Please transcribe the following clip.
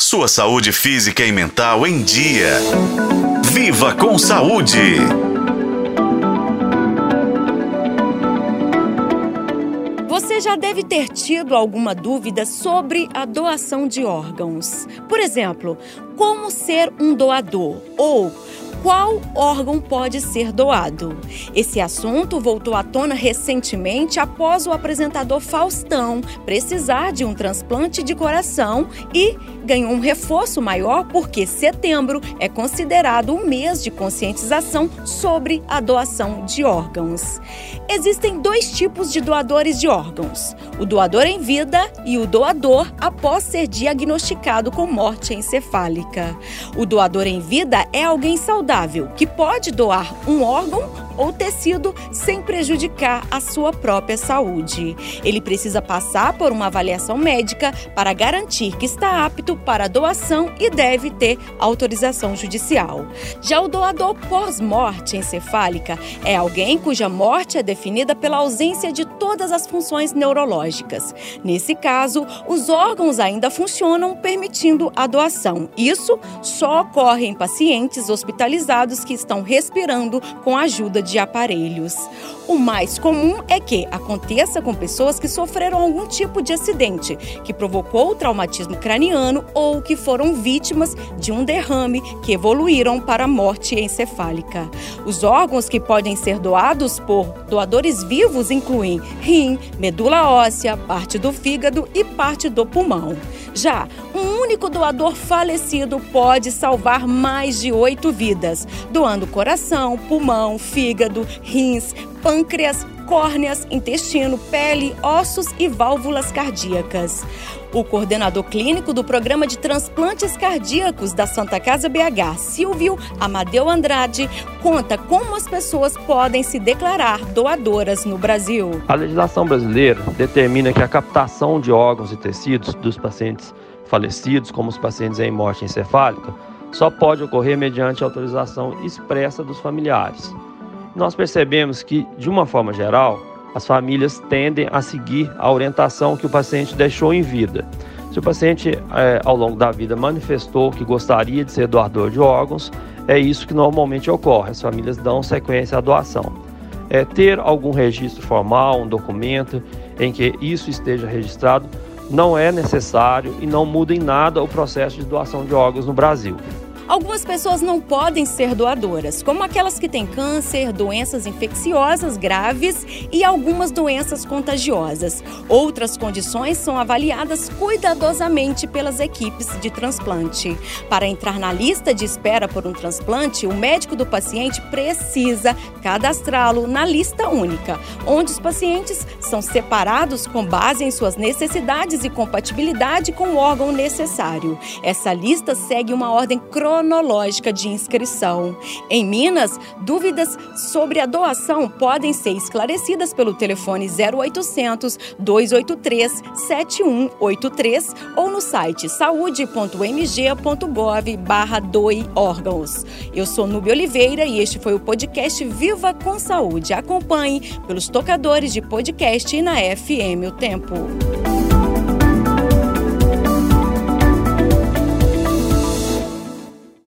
Sua saúde física e mental em dia. Viva com saúde! Você já deve ter tido alguma dúvida sobre a doação de órgãos. Por exemplo, como ser um doador ou qual órgão pode ser doado. Esse assunto voltou à tona recentemente após o apresentador Faustão precisar de um transplante de coração e ganhou um reforço maior porque setembro é considerado um mês de conscientização sobre a doação de órgãos. Existem dois tipos de doadores de órgãos: o doador em vida e o doador após ser diagnosticado com morte encefálica. O doador em vida é alguém saudável saudável que pode doar um órgão ou tecido sem prejudicar a sua própria saúde. Ele precisa passar por uma avaliação médica para garantir que está apto para doação e deve ter autorização judicial. Já o doador pós-morte encefálica é alguém cuja morte é definida pela ausência de todas as funções neurológicas. Nesse caso, os órgãos ainda funcionam, permitindo a doação. Isso só ocorre em pacientes hospitalizados que estão respirando com a ajuda de aparelhos. O mais comum é que aconteça com pessoas que sofreram algum tipo de acidente que provocou traumatismo craniano ou que foram vítimas de um derrame que evoluíram para a morte encefálica. Os órgãos que podem ser doados por doadores vivos incluem rim, medula óssea, parte do fígado e parte do pulmão. Já um único doador falecido pode salvar mais de oito vidas, doando coração, pulmão, fígado, rins, pâncreas, córneas, intestino, pele, ossos e válvulas cardíacas. O coordenador clínico do programa de transplantes cardíacos da Santa Casa BH, Silvio Amadeu Andrade, conta como as pessoas podem se declarar doadoras no Brasil. A legislação brasileira determina que a captação de órgãos e tecidos dos pacientes falecidos, como os pacientes em morte encefálica, só pode ocorrer mediante autorização expressa dos familiares nós percebemos que, de uma forma geral, as famílias tendem a seguir a orientação que o paciente deixou em vida. Se o paciente, é, ao longo da vida, manifestou que gostaria de ser doador de órgãos, é isso que normalmente ocorre. As famílias dão sequência à doação. É, ter algum registro formal, um documento em que isso esteja registrado, não é necessário e não muda em nada o processo de doação de órgãos no Brasil. Algumas pessoas não podem ser doadoras, como aquelas que têm câncer, doenças infecciosas graves e algumas doenças contagiosas. Outras condições são avaliadas cuidadosamente pelas equipes de transplante. Para entrar na lista de espera por um transplante, o médico do paciente precisa cadastrá-lo na lista única, onde os pacientes são separados com base em suas necessidades e compatibilidade com o órgão necessário. Essa lista segue uma ordem cronológica cronológica de inscrição. Em Minas, dúvidas sobre a doação podem ser esclarecidas pelo telefone 0800 283 7183 ou no site saúde.mg.gov barra doe órgãos. Eu sou Nubia Oliveira e este foi o podcast Viva com Saúde. Acompanhe pelos tocadores de podcast e na FM O Tempo.